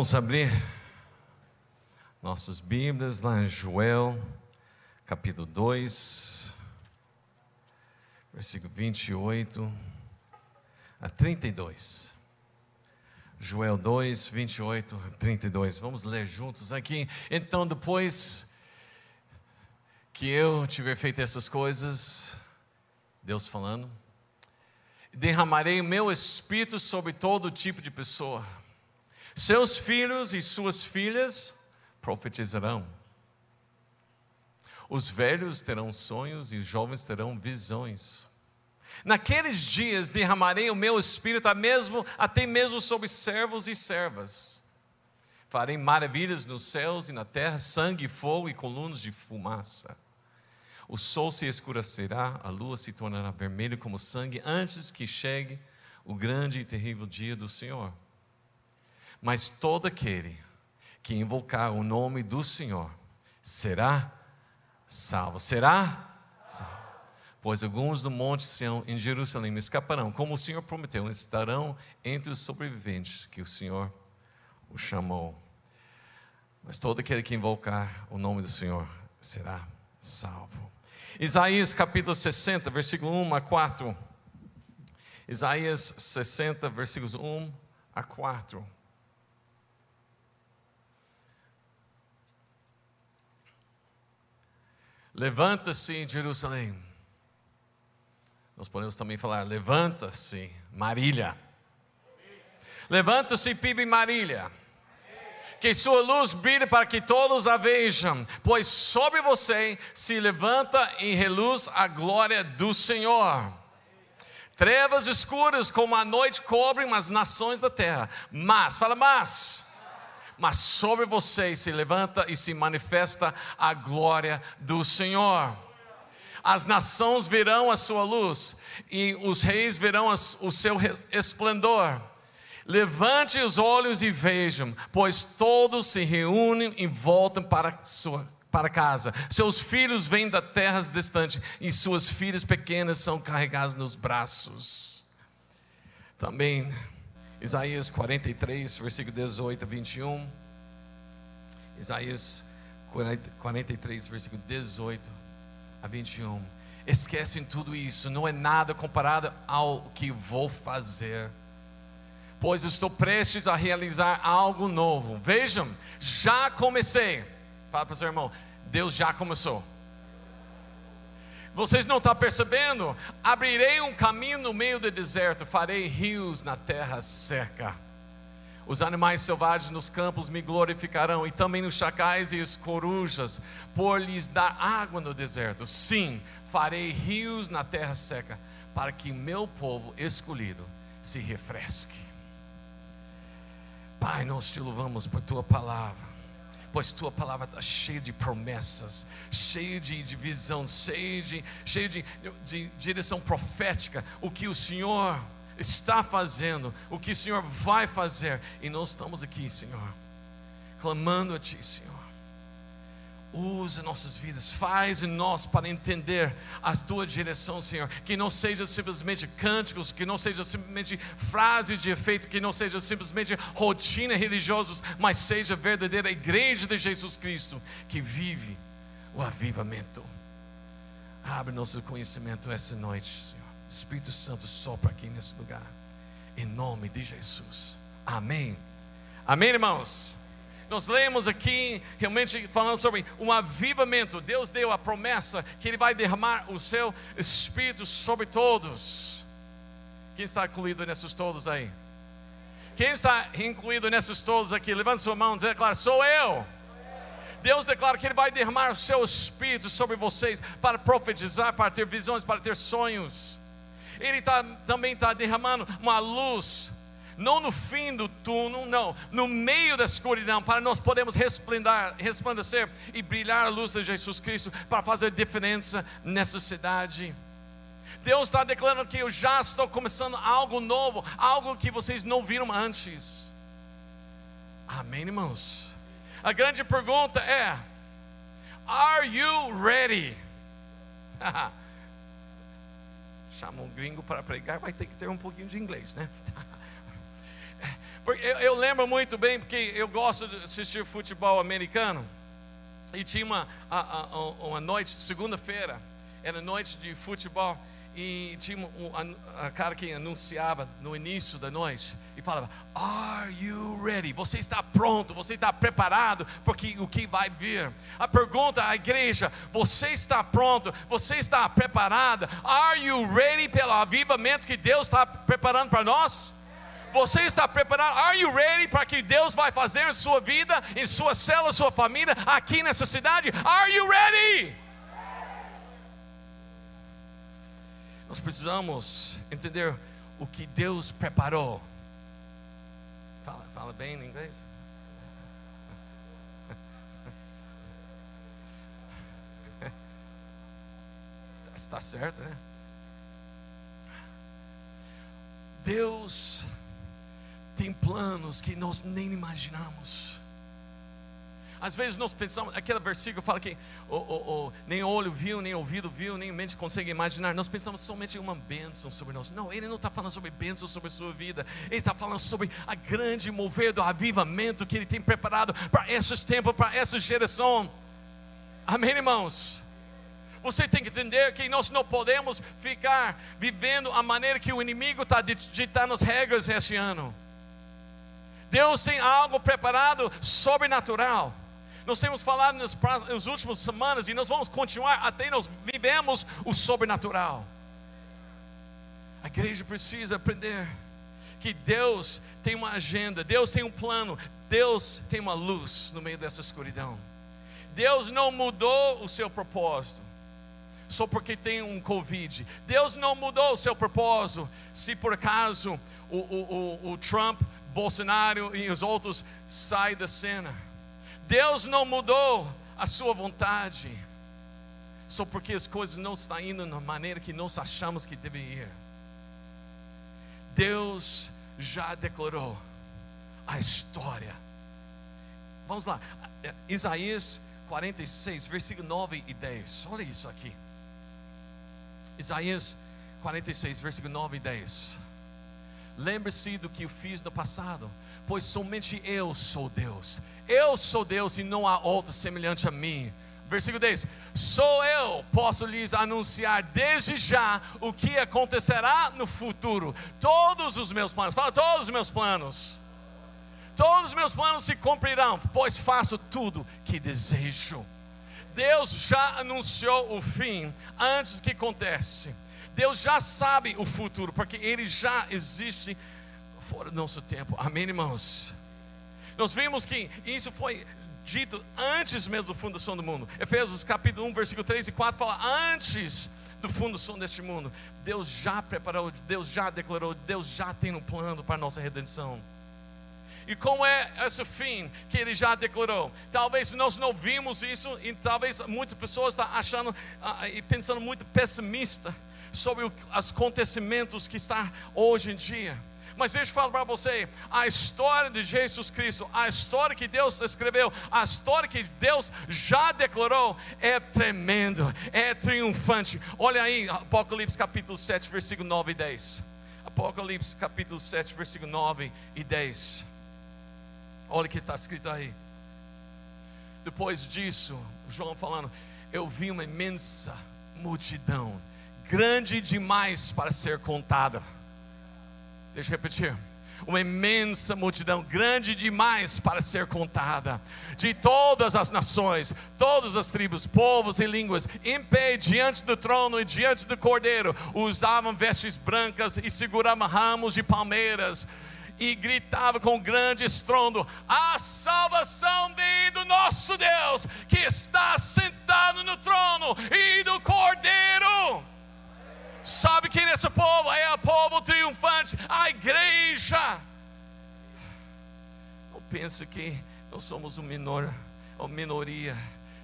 Vamos abrir nossas Bíblias lá em Joel, capítulo 2, versículo 28 a 32. Joel 2, 28 a 32. Vamos ler juntos aqui. Então, depois que eu tiver feito essas coisas, Deus falando, derramarei o meu espírito sobre todo tipo de pessoa. Seus filhos e suas filhas profetizarão. Os velhos terão sonhos e os jovens terão visões. Naqueles dias derramarei o meu espírito até mesmo, até mesmo sobre servos e servas. Farei maravilhas nos céus e na terra, sangue, fogo e colunas de fumaça. O sol se escurecerá, a lua se tornará vermelha como sangue, antes que chegue o grande e terrível dia do Senhor. Mas todo aquele que invocar o nome do Senhor será salvo. Será salvo. Pois alguns do monte Sião em Jerusalém escaparão, como o Senhor prometeu, estarão entre os sobreviventes que o Senhor o chamou. Mas todo aquele que invocar o nome do Senhor será salvo. Isaías capítulo 60, versículo 1 a 4. Isaías 60, versículos 1 a 4. Levanta-se, Jerusalém. Nós podemos também falar: levanta-se, Marília. Levanta-se, Pibe Marília. Que sua luz brilhe para que todos a vejam, pois sobre você se levanta e reluz a glória do Senhor. Trevas escuras como a noite cobrem as nações da terra, mas, fala mas, mas sobre vocês se levanta e se manifesta a glória do Senhor. As nações verão a sua luz e os reis verão o seu esplendor. Levante os olhos e vejam, pois todos se reúnem e voltam para sua para casa. Seus filhos vêm da terras distantes e suas filhas pequenas são carregadas nos braços. Também Isaías 43, versículo 18 a 21. Isaías 43, versículo 18 a 21. Esquecem tudo isso, não é nada comparado ao que vou fazer. Pois estou prestes a realizar algo novo. Vejam, já comecei. Fala para o seu irmão, Deus já começou. Vocês não estão percebendo? Abrirei um caminho no meio do deserto, farei rios na terra seca. Os animais selvagens nos campos me glorificarão, e também os chacais e as corujas, por lhes dar água no deserto. Sim, farei rios na terra seca, para que meu povo escolhido se refresque. Pai, nós te louvamos por tua palavra pois tua palavra está cheia de promessas, cheia de, de visão, cheia, de, cheia de, de direção profética. O que o Senhor está fazendo, o que o Senhor vai fazer, e nós estamos aqui, Senhor, clamando a Ti, Senhor. Usa nossas vidas, faz em nós para entender a tua direção, Senhor. Que não seja simplesmente cânticos, que não seja simplesmente frases de efeito, que não seja simplesmente rotina religiosa, mas seja a verdadeira igreja de Jesus Cristo que vive o avivamento. Abre nosso conhecimento essa noite, Senhor. Espírito Santo sopra aqui nesse lugar, em nome de Jesus. Amém. Amém, irmãos nós lemos aqui realmente falando sobre um avivamento. Deus deu a promessa que Ele vai derramar o seu Espírito sobre todos. Quem está incluído nesses todos aí? Quem está incluído nesses todos aqui? Levante sua mão e declara: Sou eu. Deus declara que Ele vai derramar o seu Espírito sobre vocês para profetizar, para ter visões, para ter sonhos. Ele tá, também está derramando uma luz não no fim do túnel, não, no meio da escuridão, para nós podermos resplandecer e brilhar a luz de Jesus Cristo para fazer diferença nessa cidade. Deus está declarando que eu já estou começando algo novo, algo que vocês não viram antes. Amém, irmãos? A grande pergunta é: Are you ready? Chama um gringo para pregar, vai ter que ter um pouquinho de inglês, né? Eu, eu lembro muito bem, porque eu gosto de assistir futebol americano. E tinha uma, a, a, uma noite, segunda-feira, era noite de futebol. E tinha um, a, a cara que anunciava no início da noite e falava: Are you ready? Você está pronto? Você está preparado porque o que vai vir? A pergunta à igreja: Você está pronto? Você está preparada? Are you ready pelo avivamento que Deus está preparando para nós? Você está preparado? Are you ready para que Deus vai fazer em sua vida, em sua célula, sua família, aqui nessa cidade? Are you ready? Nós precisamos entender o que Deus preparou. Fala, fala bem em inglês? Está certo, né? Deus tem planos que nós nem imaginamos. Às vezes nós pensamos, aquele versículo fala que oh, oh, oh, nem olho viu, nem ouvido viu, nem mente consegue imaginar. Nós pensamos somente em uma bênção sobre nós. Não, ele não está falando sobre bênção sobre a sua vida. Ele está falando sobre a grande mover do avivamento que ele tem preparado para esses tempos, para essa geração. Amém, irmãos? Você tem que entender que nós não podemos ficar vivendo a maneira que o inimigo está ditando as regras esse ano. Deus tem algo preparado sobrenatural. Nós temos falado nas, nas últimas semanas e nós vamos continuar até nós vivemos o sobrenatural. A igreja precisa aprender que Deus tem uma agenda, Deus tem um plano, Deus tem uma luz no meio dessa escuridão. Deus não mudou o seu propósito só porque tem um Covid. Deus não mudou o seu propósito se por acaso o, o, o, o Trump Bolsonaro e os outros saem da cena. Deus não mudou a sua vontade, só porque as coisas não estão indo da maneira que nós achamos que devem ir. Deus já declarou a história. Vamos lá, Isaías 46, versículo 9 e 10. Olha isso aqui. Isaías 46, versículo 9 e 10. Lembre-se do que eu fiz no passado, pois somente eu sou Deus. Eu sou Deus e não há outro semelhante a mim. Versículo 10: Sou eu, posso lhes anunciar desde já o que acontecerá no futuro. Todos os meus planos, fala todos os meus planos. Todos os meus planos se cumprirão, pois faço tudo que desejo. Deus já anunciou o fim antes que acontece. Deus já sabe o futuro, porque Ele já existe fora do nosso tempo. Amém, irmãos? Nós vimos que isso foi dito antes mesmo do fundação do mundo. Efésios capítulo 1, versículo 3 e 4 fala antes do fundo som deste mundo. Deus já preparou, Deus já declarou, Deus já tem um plano para a nossa redenção. E como é esse fim que ele já declarou? Talvez nós não vimos isso e talvez muitas pessoas estão achando uh, e pensando muito pessimista sobre os acontecimentos que está hoje em dia. Mas deixa eu falar para você: a história de Jesus Cristo, a história que Deus escreveu, a história que Deus já declarou, é tremendo, é triunfante. Olha aí, Apocalipse capítulo 7, versículo 9 e 10. Apocalipse capítulo 7, versículo 9 e 10. Olha o que está escrito aí. Depois disso, João falando, eu vi uma imensa multidão grande demais para ser contada. Deixa eu repetir. Uma imensa multidão, grande demais para ser contada, de todas as nações, todas as tribos, povos e línguas, em pé diante do trono e diante do cordeiro, usavam vestes brancas e seguravam ramos de palmeiras e gritava com grande estrondo: A salvação vem do nosso Deus, que está sentado no trono e do Cordeiro. Sabe quem é esse povo? É o povo triunfante, a igreja. Não pense que nós somos um menor, uma minoria.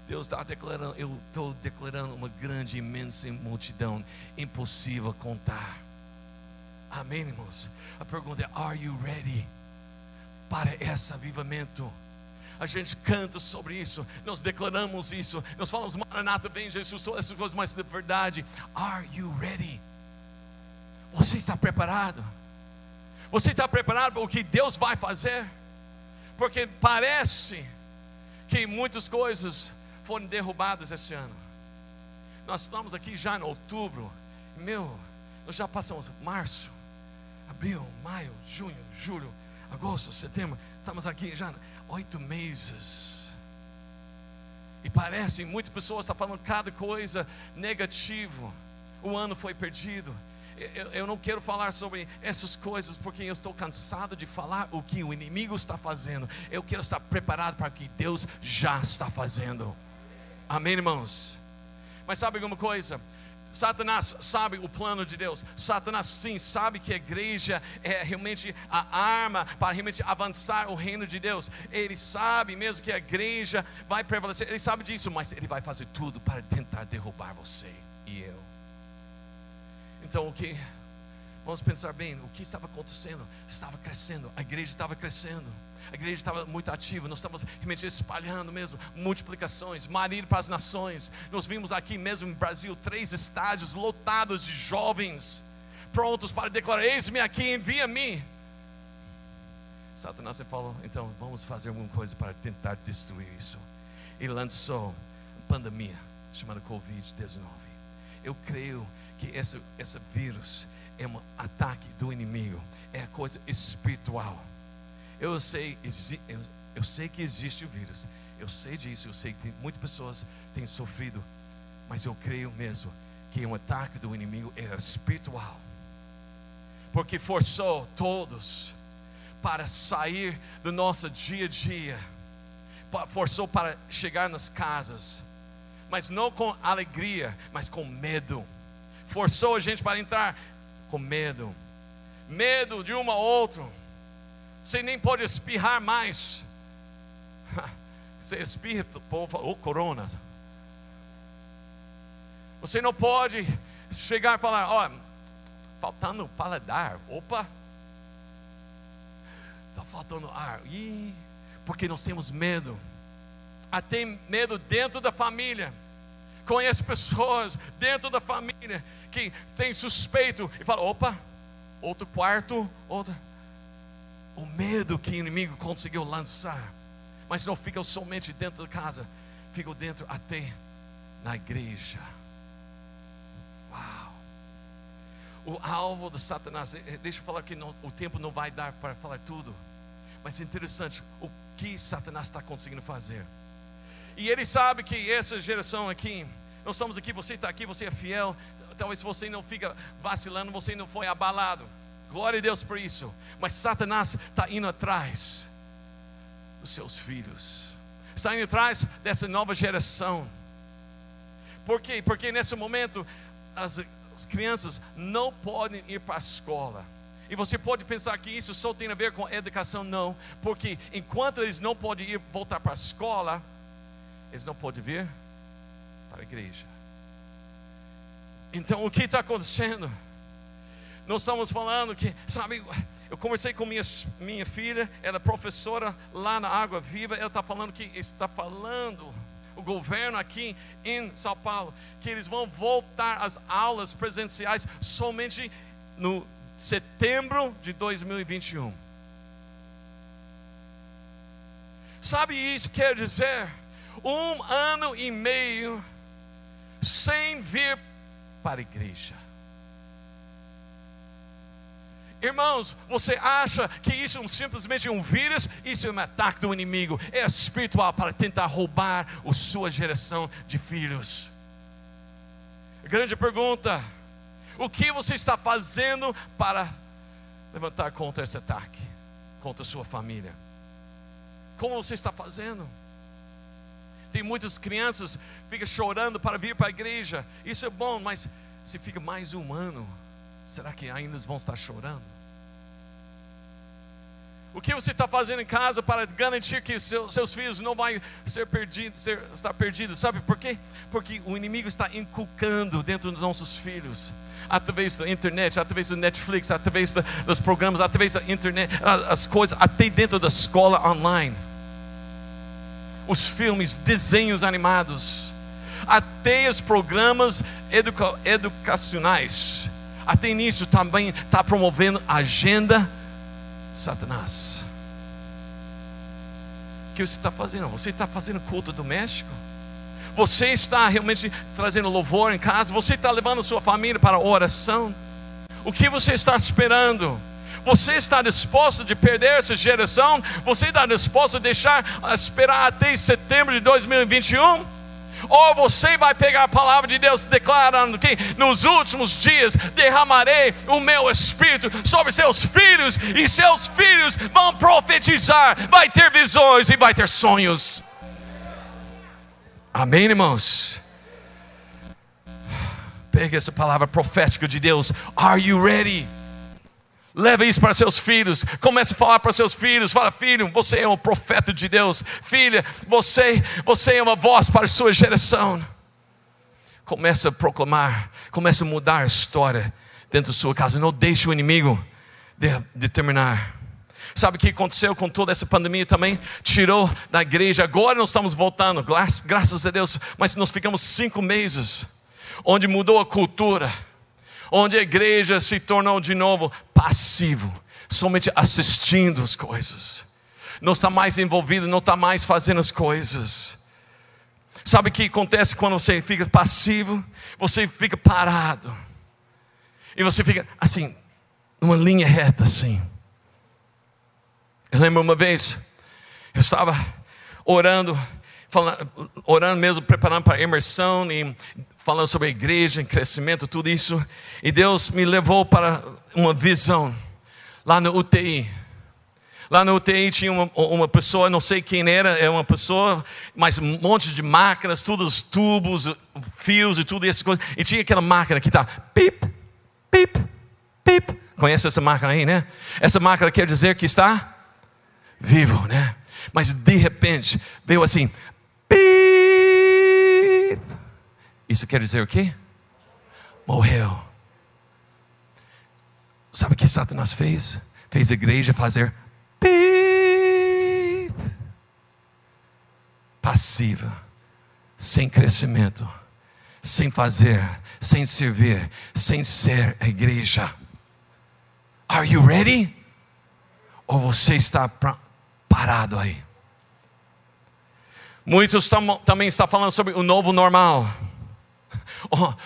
Deus está declarando, eu estou declarando uma grande, imensa multidão, impossível contar. Amém, irmãos? A pergunta é: Are you ready para esse avivamento? A gente canta sobre isso, nós declaramos isso, nós falamos, Maranata, vem Jesus, todas essas coisas, mas de verdade, are you ready? Você está preparado? Você está preparado para o que Deus vai fazer? Porque parece que muitas coisas foram derrubadas este ano. Nós estamos aqui já em outubro, meu, nós já passamos março, abril, maio, junho, julho, agosto, setembro, estamos aqui já oito meses. E parece, muitas pessoas estão falando cada coisa negativo. O ano foi perdido. Eu, eu, não quero falar sobre essas coisas porque eu estou cansado de falar o que o inimigo está fazendo. Eu quero estar preparado para o que Deus já está fazendo. Amém, irmãos? Mas sabe alguma coisa? Satanás sabe o plano de Deus. Satanás sim sabe que a igreja é realmente a arma para realmente avançar o reino de Deus. Ele sabe mesmo que a igreja vai prevalecer. Ele sabe disso, mas ele vai fazer tudo para tentar derrubar você e eu. Então o que? Vamos pensar bem, o que estava acontecendo? Estava crescendo, a igreja estava crescendo a igreja estava muito ativa, nós estamos realmente espalhando mesmo, multiplicações, marido para as nações. Nós vimos aqui mesmo no Brasil três estádios lotados de jovens, prontos para declarar: Eis-me aqui, envia-me. Satanás falou: então vamos fazer alguma coisa para tentar destruir isso. E lançou a pandemia chamada Covid-19. Eu creio que esse, esse vírus é um ataque do inimigo, é a coisa espiritual. Eu sei, eu, eu sei que existe o vírus. Eu sei disso, eu sei que muitas pessoas têm sofrido, mas eu creio mesmo que um ataque do inimigo é espiritual. Porque forçou todos para sair do nosso dia a dia. Forçou para chegar nas casas, mas não com alegria, mas com medo. Forçou a gente para entrar com medo. Medo de um ao outro você nem pode espirrar mais. Você espirra, o povo fala, oh, corona. Você não pode chegar e falar, ó, oh, faltando paladar. Opa, está faltando ar. Ih, porque nós temos medo. Até medo dentro da família. Conheço pessoas dentro da família que tem suspeito e fala, opa, outro quarto, outra o medo que o inimigo conseguiu lançar, mas não fica somente dentro de casa, fica dentro até na igreja. Uau! O alvo de Satanás, eh, eh, deixa eu falar que não, o tempo não vai dar para falar tudo, mas é interessante o que Satanás está conseguindo fazer. E ele sabe que essa geração aqui, nós estamos aqui, você está aqui, você é fiel, talvez você não fica vacilando, você não foi abalado. Glória a Deus por isso. Mas Satanás está indo atrás dos seus filhos, está indo atrás dessa nova geração. Por quê? Porque nesse momento as, as crianças não podem ir para a escola. E você pode pensar que isso só tem a ver com educação, não, porque enquanto eles não podem ir voltar para a escola, eles não podem vir para a igreja. Então o que está acontecendo? Nós estamos falando que, sabe, eu conversei com minha, minha filha, ela é professora lá na Água Viva, ela está falando que está falando o governo aqui em São Paulo, que eles vão voltar às aulas presenciais somente no setembro de 2021. Sabe isso quer dizer? Um ano e meio sem vir para a igreja. Irmãos, você acha que isso é simplesmente um vírus? Isso é um ataque do inimigo, é espiritual para tentar roubar a sua geração de filhos. Grande pergunta: o que você está fazendo para levantar contra esse ataque, contra a sua família? Como você está fazendo? Tem muitas crianças que ficam chorando para vir para a igreja. Isso é bom, mas se fica mais um ano, será que ainda vão estar chorando? O que você está fazendo em casa para garantir que seu, seus filhos não vão ser perdidos, ser, estar perdidos? Sabe por quê? Porque o inimigo está inculcando dentro dos nossos filhos, através da internet, através do Netflix, através da, dos programas, através da internet, as coisas, até dentro da escola online. Os filmes, desenhos animados, até os programas educa, educacionais. Até nisso também está promovendo agenda Satanás, o que você está fazendo? Você está fazendo culto doméstico? Você está realmente trazendo louvor em casa? Você está levando sua família para a oração? O que você está esperando? Você está disposto de perder essa geração? Você está disposto a deixar esperar até setembro de 2021? Ou você vai pegar a palavra de Deus declarando que nos últimos dias derramarei o meu espírito sobre seus filhos, e seus filhos vão profetizar, vai ter visões e vai ter sonhos. Amém, irmãos? Pega essa palavra profética de Deus. Are you ready? Leva isso para seus filhos. Comece a falar para seus filhos. Fala, filho, você é um profeta de Deus. Filha, você, você é uma voz para a sua geração. Comece a proclamar. Comece a mudar a história dentro da sua casa. Não deixe o inimigo determinar. Sabe o que aconteceu com toda essa pandemia também? Tirou da igreja. Agora nós estamos voltando, graças a Deus. Mas nós ficamos cinco meses, onde mudou a cultura onde a igreja se tornou de novo passivo, somente assistindo as coisas, não está mais envolvido, não está mais fazendo as coisas. Sabe o que acontece quando você fica passivo? Você fica parado, e você fica assim, numa linha reta assim. Eu lembro uma vez, eu estava orando, falando, orando mesmo, preparando para a imersão, e falando sobre a igreja, crescimento, tudo isso. E Deus me levou para uma visão lá no UTI. Lá no UTI tinha uma, uma pessoa, não sei quem era, é uma pessoa, mas um monte de máquinas, todos os tubos, fios e tudo coisas. E tinha aquela máquina que está pip, pip, pip. Conhece essa máquina aí, né? Essa máquina quer dizer que está vivo, né? Mas de repente veio assim, Isso quer dizer o quê? Morreu. Sabe o que Satanás fez? Fez a igreja fazer pip. passiva, sem crescimento, sem fazer, sem servir, sem ser a igreja. Are you ready? Ou você está parado aí? Muitos tam, também estão falando sobre o novo normal,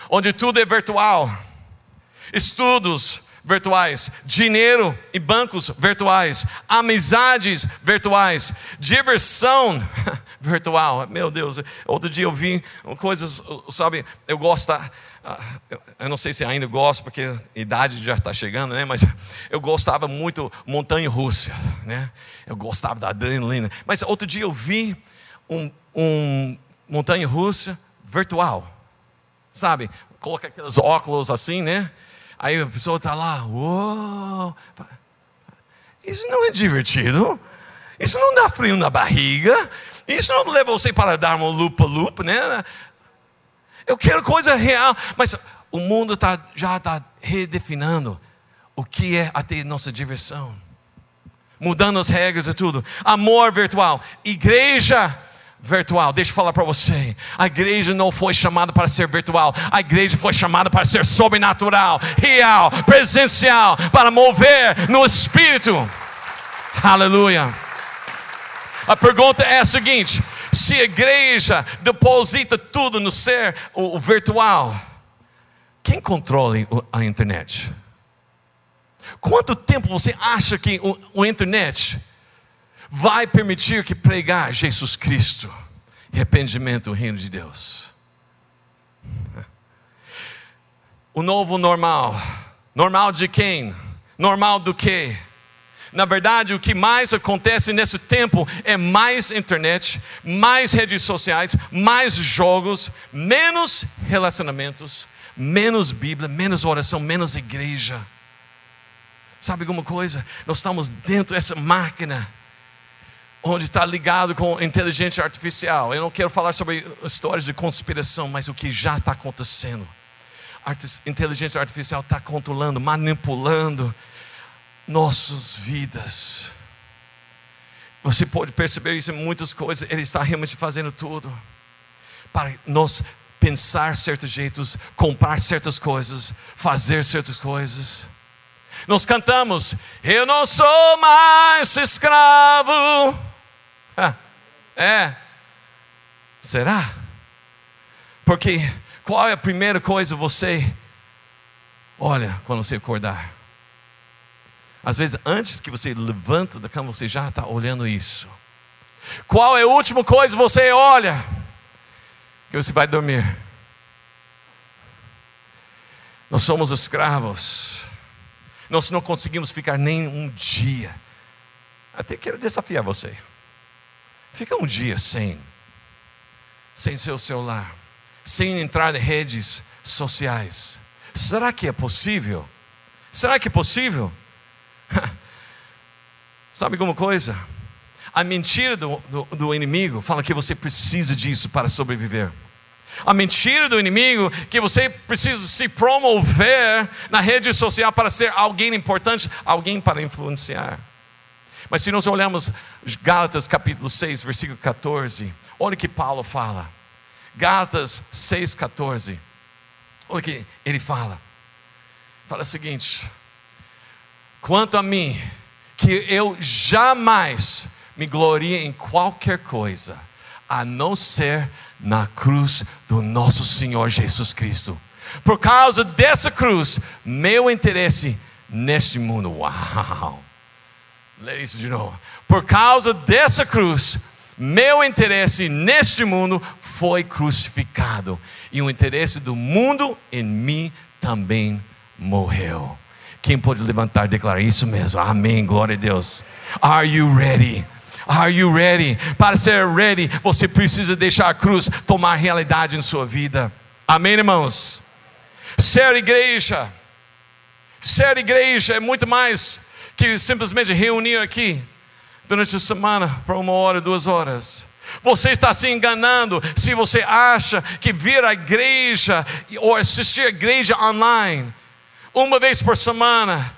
onde tudo é virtual, estudos virtuais, dinheiro e bancos virtuais, amizades virtuais, diversão virtual. Meu Deus, outro dia eu vi coisas, sabe, eu gosto. Eu não sei se ainda gosto, porque a idade já está chegando, né? Mas eu gostava muito montanha russa, né? Eu gostava da adrenalina. Mas outro dia eu vi um, um montanha russa virtual, sabe? Coloca aqueles óculos assim, né? Aí a pessoa está lá, uou, isso não é divertido, isso não dá frio na barriga, isso não leva você para dar uma lupa-lupa, né? Eu quero coisa real, mas o mundo tá, já está redefinindo o que é até nossa diversão, mudando as regras e tudo. Amor virtual, igreja virtual. Deixa eu falar para você. A igreja não foi chamada para ser virtual. A igreja foi chamada para ser sobrenatural, real, presencial, para mover no espírito. Aleluia. A pergunta é a seguinte: se a igreja deposita tudo no ser o, virtual, quem controla a internet? Quanto tempo você acha que o, o internet vai permitir que pregar Jesus Cristo, arrependimento, o reino de Deus. O novo normal. Normal de quem? Normal do que? Na verdade, o que mais acontece nesse tempo é mais internet, mais redes sociais, mais jogos, menos relacionamentos, menos Bíblia, menos oração, menos igreja. Sabe alguma coisa? Nós estamos dentro dessa máquina onde está ligado com inteligência artificial. Eu não quero falar sobre histórias de conspiração, mas o que já está acontecendo. A inteligência artificial está controlando, manipulando nossas vidas. Você pode perceber isso em muitas coisas. Ele está realmente fazendo tudo para nós pensar certos jeitos, comprar certas coisas, fazer certas coisas. Nós cantamos, eu não sou mais escravo. É. Será? Porque qual é a primeira coisa você olha quando você acordar? Às vezes, antes que você levanta da cama, você já está olhando isso. Qual é a última coisa você olha? Que você vai dormir. Nós somos escravos. Nós não conseguimos ficar nem um dia. Até quero desafiar você. Fica um dia sem, sem seu celular, sem entrar em redes sociais. Será que é possível? Será que é possível? Sabe alguma coisa? A mentira do, do, do, inimigo fala que você precisa disso para sobreviver. A mentira do inimigo que você precisa se promover na rede social para ser alguém importante, alguém para influenciar. Mas se nós olharmos Gálatas capítulo 6, versículo 14, olha o que Paulo fala. Gálatas 6, 14. Olha o que ele fala. Fala o seguinte: Quanto a mim, que eu jamais me glorie em qualquer coisa, a não ser na cruz do nosso Senhor Jesus Cristo. Por causa dessa cruz, meu interesse neste mundo, uau! Lê isso de novo. Por causa dessa cruz, meu interesse neste mundo foi crucificado, e o interesse do mundo em mim também morreu. Quem pode levantar e declarar isso mesmo? Amém, glória a Deus. Are you ready? Are you ready? Para ser ready, você precisa deixar a cruz tomar realidade em sua vida. Amém, irmãos? Ser igreja, ser igreja é muito mais que simplesmente reunir aqui durante a semana por uma hora, duas horas. Você está se enganando se você acha que vir à igreja ou assistir à igreja online uma vez por semana,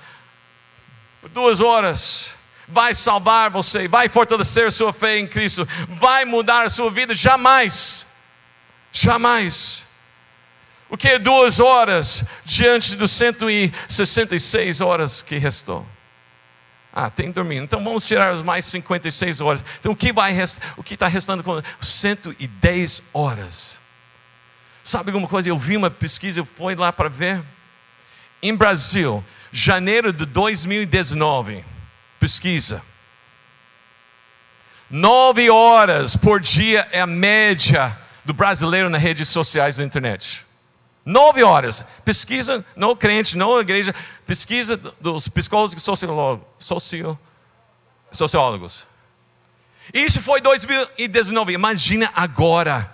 por duas horas, vai salvar você, vai fortalecer sua fé em Cristo, vai mudar a sua vida, jamais, jamais. O que é duas horas diante dos 166 horas que restou? Ah, tem dormindo. Então vamos tirar as mais 56 horas. Então o que vai restar? O que está restando com 110 horas? Sabe alguma coisa? Eu vi uma pesquisa, eu fui lá para ver em Brasil, janeiro de 2019, pesquisa. Nove horas por dia é a média do brasileiro nas redes sociais da internet. Nove horas. Pesquisa, não crente, não igreja, pesquisa dos psicólogos e sociólogos. Socio, sociólogos. Isso foi 2019. Imagina agora.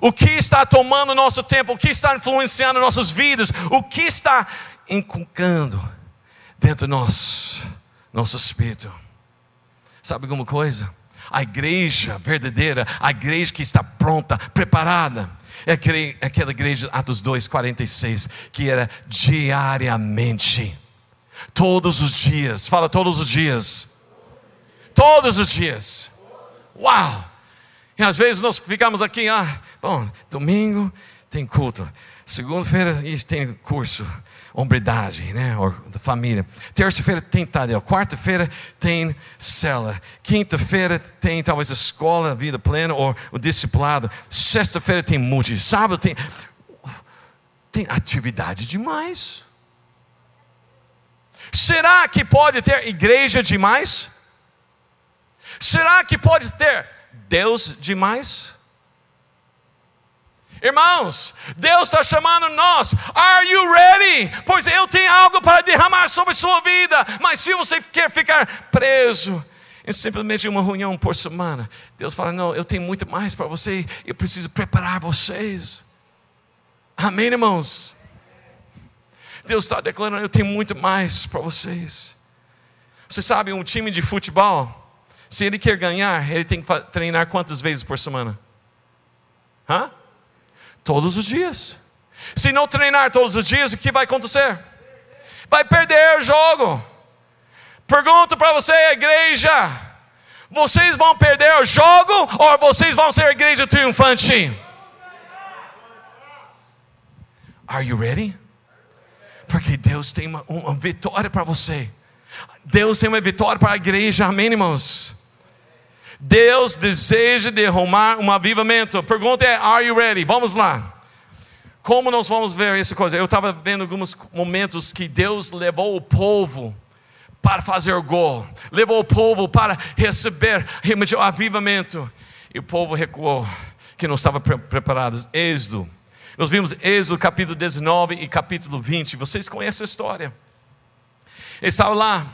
O que está tomando nosso tempo? O que está influenciando nossas vidas? O que está inculcando dentro de nós, nosso espírito? Sabe alguma coisa? A igreja verdadeira, a igreja que está pronta, preparada, é aquela igreja, Atos 2, 46, que era diariamente, todos os dias, fala todos os dias, todos os dias, uau! E às vezes nós ficamos aqui, ah, bom, domingo tem culto, segunda-feira tem curso, hombridade, né, ou família. Terça-feira tem tadel, quarta-feira tem cela, quinta-feira tem talvez escola, vida plena ou o discipulado. Sexta-feira tem multi, sábado tem tem atividade demais. Será que pode ter igreja demais? Será que pode ter Deus demais? Irmãos, Deus está chamando nós. Are you ready? Pois eu tenho algo para derramar sobre sua vida. Mas se você quer ficar preso em simplesmente uma reunião por semana, Deus fala: Não, eu tenho muito mais para você. Eu preciso preparar vocês. Amém, irmãos? Deus está declarando: Eu tenho muito mais para vocês. Você sabe, um time de futebol se ele quer ganhar, ele tem que treinar quantas vezes por semana? Hã? Todos os dias. Se não treinar todos os dias, o que vai acontecer? Vai perder o jogo. Pergunto para você, igreja: vocês vão perder o jogo ou vocês vão ser igreja triunfante? Are you ready? Porque Deus tem uma, uma vitória para você. Deus tem uma vitória para a igreja, amém, irmãos? Deus deseja derramar um avivamento. A pergunta é: Are you ready? Vamos lá. Como nós vamos ver essa coisa? Eu estava vendo alguns momentos que Deus levou o povo para fazer gol, levou o povo para receber realmente o avivamento, e o povo recuou, que não estava pre preparado. Êxodo, nós vimos Êxodo capítulo 19 e capítulo 20, vocês conhecem a história. Eles estavam lá,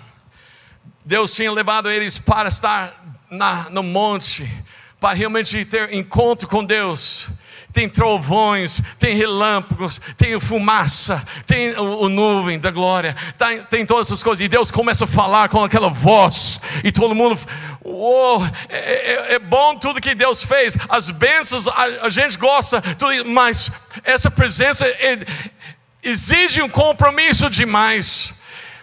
Deus tinha levado eles para estar na, no monte, para realmente ter encontro com Deus tem trovões, tem relâmpagos, tem fumaça, tem o, o nuvem da glória, tem, tem, todas essas coisas. E Deus começa a falar com aquela voz, e todo mundo, oh, é, é, é bom tudo que Deus fez, as bênçãos a, a gente gosta, tudo, mas essa presença é, exige um compromisso demais.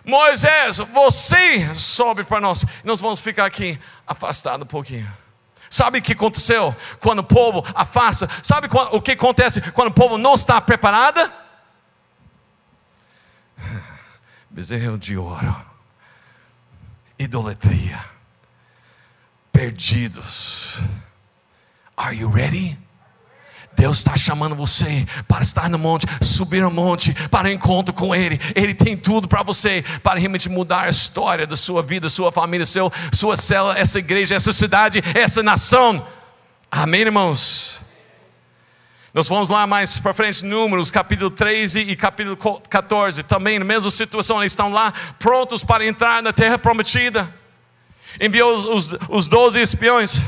Moisés, você sobe para nós, nós vamos ficar aqui afastado um pouquinho. Sabe o que aconteceu quando o povo afasta? Sabe o que acontece quando o povo não está preparado? Bezerro de ouro, idolatria, perdidos. Are you ready? Deus está chamando você para estar no monte, subir no monte, para encontro com Ele. Ele tem tudo para você, para realmente mudar a história da sua vida, sua família, seu, sua célula, essa igreja, essa cidade, essa nação. Amém, irmãos? Nós vamos lá mais para frente, Números, capítulo 13 e capítulo 14. Também, na mesma situação, eles estão lá prontos para entrar na terra prometida. Enviou os, os, os 12 espiões,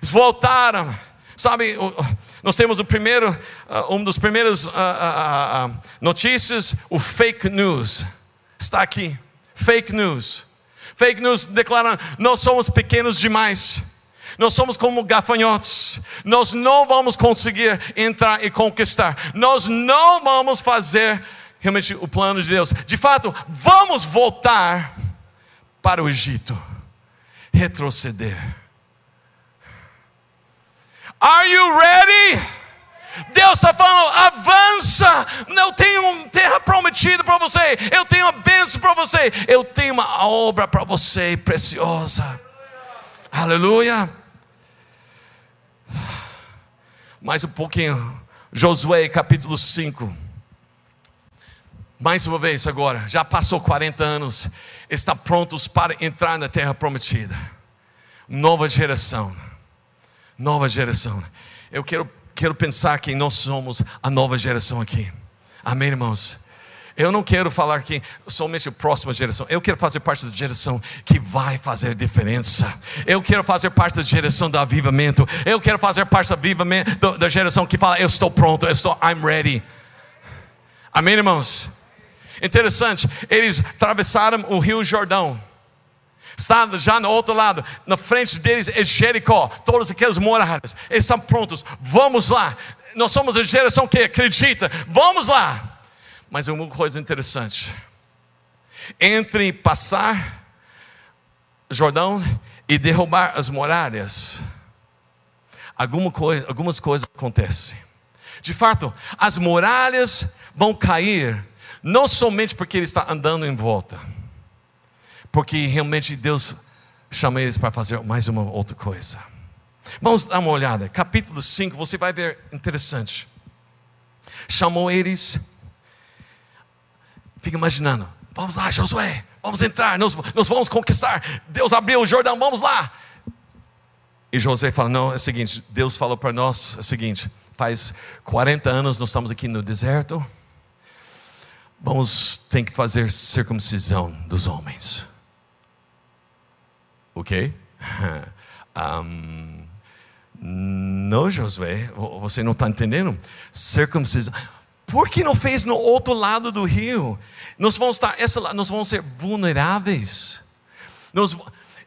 eles voltaram, sabe nós temos o primeiro, uh, um dos primeiros uh, uh, notícias, o fake news. Está aqui. Fake news. Fake news declarando: nós somos pequenos demais. Nós somos como gafanhotos. Nós não vamos conseguir entrar e conquistar. Nós não vamos fazer realmente o plano de Deus. De fato, vamos voltar para o Egito. Retroceder. Are you ready? Deus está falando, avança. Eu tenho terra prometida para você. Eu tenho uma bênção para você. Eu tenho uma obra para você preciosa. Aleluia. Mais um pouquinho. Josué capítulo 5. Mais uma vez agora, já passou 40 anos, está prontos para entrar na terra prometida. Nova geração nova geração. Eu quero, quero pensar que nós somos a nova geração aqui. Amém, irmãos? Eu não quero falar que somente a próxima geração. Eu quero fazer parte da geração que vai fazer diferença. Eu quero fazer parte da geração do avivamento. Eu quero fazer parte do avivamento da geração que fala: Eu estou pronto, eu estou, I'm ready. Amém, irmãos? Interessante, eles atravessaram o Rio Jordão está já no outro lado, na frente deles é Jericó, todas aquelas muralhas, eles estão prontos, vamos lá. Nós somos a geração que acredita, vamos lá. Mas é uma coisa interessante: entre passar Jordão e derrubar as muralhas, alguma coisa, algumas coisas acontecem. De fato, as muralhas vão cair, não somente porque ele está andando em volta porque realmente Deus chama eles para fazer mais uma outra coisa. Vamos dar uma olhada, capítulo 5, você vai ver interessante. Chamou eles, fica imaginando, vamos lá, Josué, vamos entrar, nós, nós vamos conquistar. Deus abriu o Jordão, vamos lá. E José fala: Não, é o seguinte, Deus falou para nós é o seguinte: faz 40 anos nós estamos aqui no deserto, vamos ter que fazer circuncisão dos homens. Ok? um, não, Josué, você não está entendendo? Circuncisão. Por que não fez no outro lado do rio? Nós vamos estar, essa, nós vamos ser vulneráveis. Nós,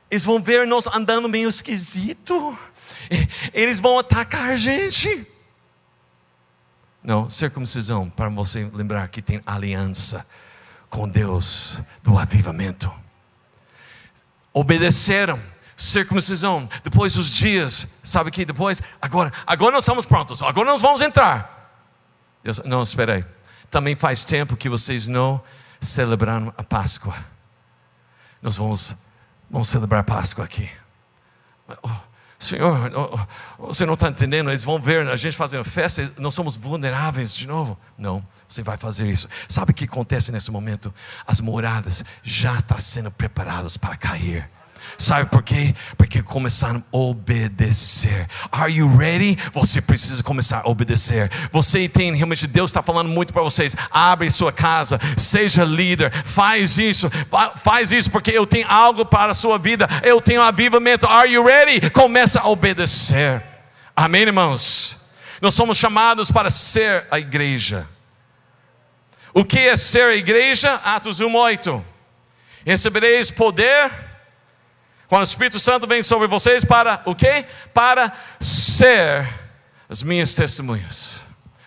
eles vão ver nós andando meio esquisito. Eles vão atacar a gente. Não, circuncisão, para você lembrar que tem aliança com Deus do avivamento obedeceram, circuncisão, depois os dias, sabe que depois, agora, agora nós estamos prontos, agora nós vamos entrar. Deus, não, aí, Também faz tempo que vocês não celebraram a Páscoa. Nós vamos, vamos celebrar a Páscoa aqui. Oh, Senhor, você não está entendendo? Eles vão ver a gente fazendo festa, nós somos vulneráveis de novo. Não, você vai fazer isso. Sabe o que acontece nesse momento? As moradas já estão sendo preparadas para cair. Sabe por quê? Porque começaram a obedecer. Are you ready? Você precisa começar a obedecer. Você tem realmente Deus está falando muito para vocês. Abre sua casa, seja líder, faz isso, faz isso porque eu tenho algo para a sua vida. Eu tenho avivamento. Are you ready? Começa a obedecer. Amém, irmãos. Nós somos chamados para ser a igreja. O que é ser a igreja? Atos 1:8. Recebereis poder quando o Espírito Santo vem sobre vocês para o quê? Para ser as minhas testemunhas.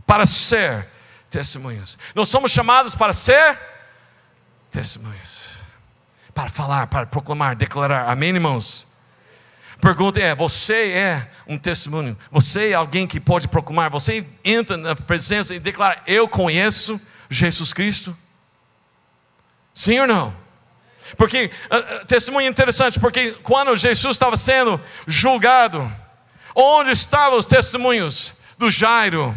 Para ser testemunhas. Nós somos chamados para ser testemunhas. Para falar, para proclamar, declarar. Amém, irmãos? Pergunta é: você é um testemunho? Você é alguém que pode proclamar? Você entra na presença e declara: Eu conheço Jesus Cristo? Sim ou não? Porque, uh, testemunho interessante, porque quando Jesus estava sendo julgado, onde estavam os testemunhos do Jairo,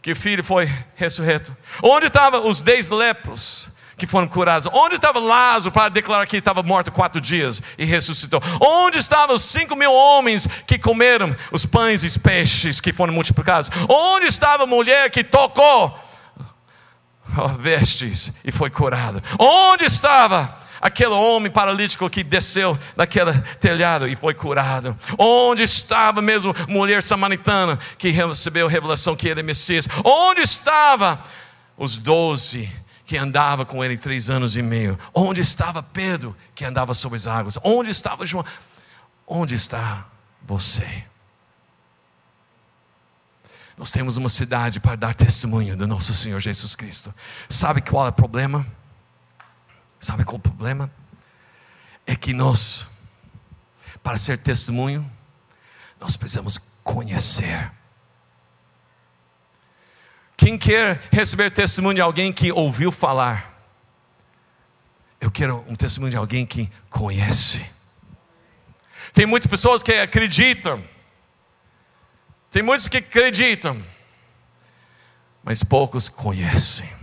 que o filho foi ressurreto? Onde estavam os dez lepros? que foram curados? Onde estava Lázaro para declarar que estava morto quatro dias e ressuscitou? Onde estavam os cinco mil homens que comeram os pães e peixes que foram multiplicados? Onde estava a mulher que tocou vestes e foi curada? Onde estava aquele homem paralítico que desceu daquele telhado e foi curado? Onde estava mesmo mulher samaritana que recebeu a revelação que ele é Messias? Onde estava os doze que andava com ele três anos e meio? Onde estava Pedro que andava sobre as águas? Onde estava João? Onde está você? Nós temos uma cidade para dar testemunho do nosso Senhor Jesus Cristo. Sabe qual é o problema? Sabe qual o problema? É que nós, para ser testemunho, nós precisamos conhecer. Quem quer receber testemunho de alguém que ouviu falar? Eu quero um testemunho de alguém que conhece. Tem muitas pessoas que acreditam. Tem muitos que acreditam. Mas poucos conhecem.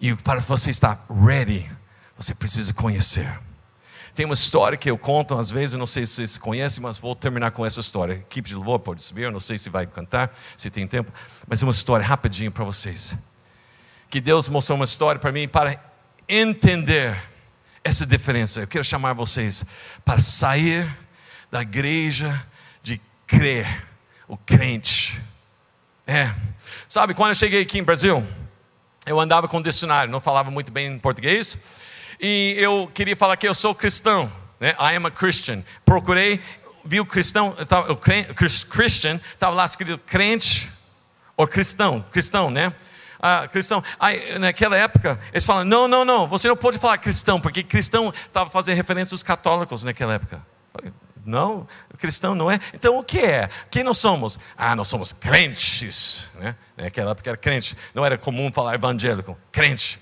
E para você estar ready, você precisa conhecer. Tem uma história que eu conto às vezes, não sei se vocês conhecem, mas vou terminar com essa história. A equipe de louvor pode subir, não sei se vai cantar, se tem tempo, mas é uma história rapidinho para vocês. Que Deus mostrou uma história para mim para entender essa diferença. Eu quero chamar vocês para sair da igreja de crer, o crente. É. Sabe, quando eu cheguei aqui em Brasil, eu andava com dicionário, não falava muito bem português, e eu queria falar que eu sou cristão, né? I am a Christian. Procurei, vi o cristão, o Christian, estava lá escrito crente ou cristão, cristão, né? Ah, cristão. Aí, naquela época, eles falam: não, não, não, você não pode falar cristão, porque cristão estava fazendo referência aos católicos naquela época. Não, cristão não é. Então o que é? Quem nós somos? Ah, nós somos crentes. Né? Naquela época era crente. Não era comum falar evangélico. Crente.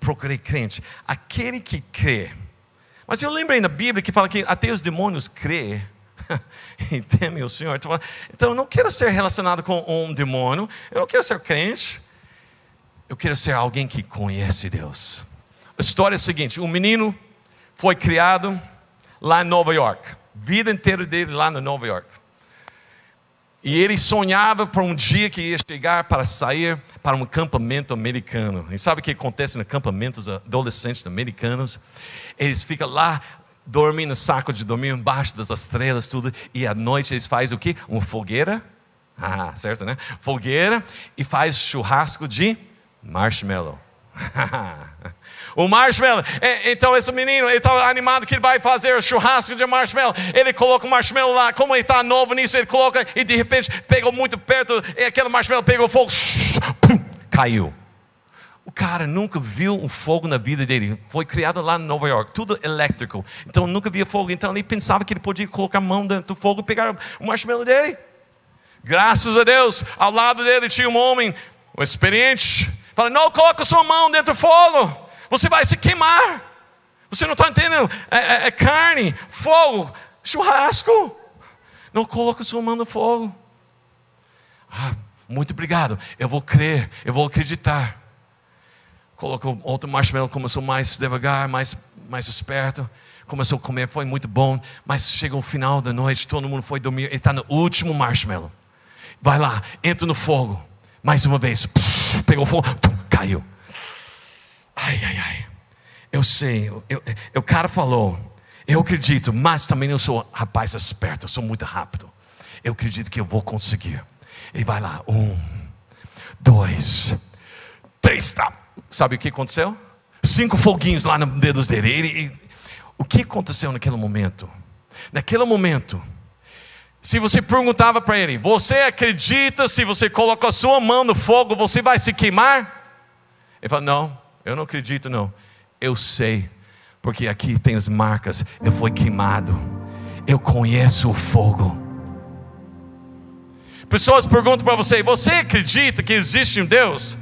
Procurei crente. Aquele que crê. Mas eu lembrei na Bíblia que fala que até os demônios crê e temem o Senhor. Então, então eu não quero ser relacionado com um demônio. Eu não quero ser crente. Eu quero ser alguém que conhece Deus. A história é a seguinte: um menino foi criado lá em Nova York. Vida inteira dele lá em Nova York. E ele sonhava por um dia que ia chegar para sair para um acampamento americano. E sabe o que acontece nos acampamentos adolescentes americanos? Eles ficam lá dormindo saco de dormir embaixo das estrelas, tudo. E à noite eles fazem o quê? Uma fogueira. Ah, certo, né? Fogueira e faz churrasco de marshmallow. O marshmallow. É, então esse menino, ele estava animado que ele vai fazer o churrasco de marshmallow. Ele coloca o marshmallow lá, como ele está novo nisso, ele coloca e de repente pegou muito perto, e aquele marshmallow pegou fogo, pum, caiu. O cara nunca viu um fogo na vida dele. Foi criado lá em Nova York, tudo elétrico. Então nunca via fogo. Então ele pensava que ele podia colocar a mão dentro do fogo e pegar o marshmallow dele. Graças a Deus, ao lado dele tinha um homem O experiente fala: não coloca sua mão dentro do fogo, você vai se queimar. Você não está entendendo? É, é, é, carne, fogo, churrasco. Não coloca sua mão no fogo. Ah, muito obrigado. Eu vou crer, eu vou acreditar. Colocou outro marshmallow, começou mais devagar, mais, mais esperto. Começou a comer, foi muito bom. Mas chegou o final da noite, todo mundo foi dormir. Ele está no último marshmallow. Vai lá, entra no fogo. Mais uma vez, pegou fogo, caiu. Ai, ai, ai. Eu sei, eu, eu, o cara falou, eu acredito, mas também eu sou rapaz esperto, eu sou muito rápido. Eu acredito que eu vou conseguir. Ele vai lá, um, dois, três, tá. Sabe o que aconteceu? Cinco foguinhos lá nos dedos dele. Ele, ele, o que aconteceu naquele momento? Naquele momento, se você perguntava para ele, você acredita se você coloca a sua mão no fogo, você vai se queimar? Ele fala, não, eu não acredito não. Eu sei, porque aqui tem as marcas, eu fui queimado. Eu conheço o fogo. Pessoas perguntam para você: você acredita que existe um Deus?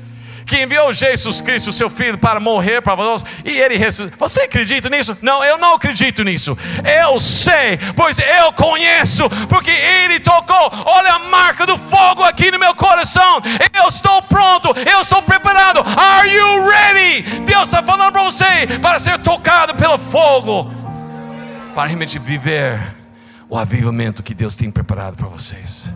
Que enviou Jesus Cristo, seu Filho, para morrer para nós, e ele ressuscitou. Você acredita nisso? Não, eu não acredito nisso. Eu sei, pois eu conheço, porque ele tocou. Olha a marca do fogo aqui no meu coração. Eu estou pronto, eu estou preparado. Are you ready? Deus está falando para você para ser tocado pelo fogo, para realmente viver o avivamento que Deus tem preparado para vocês.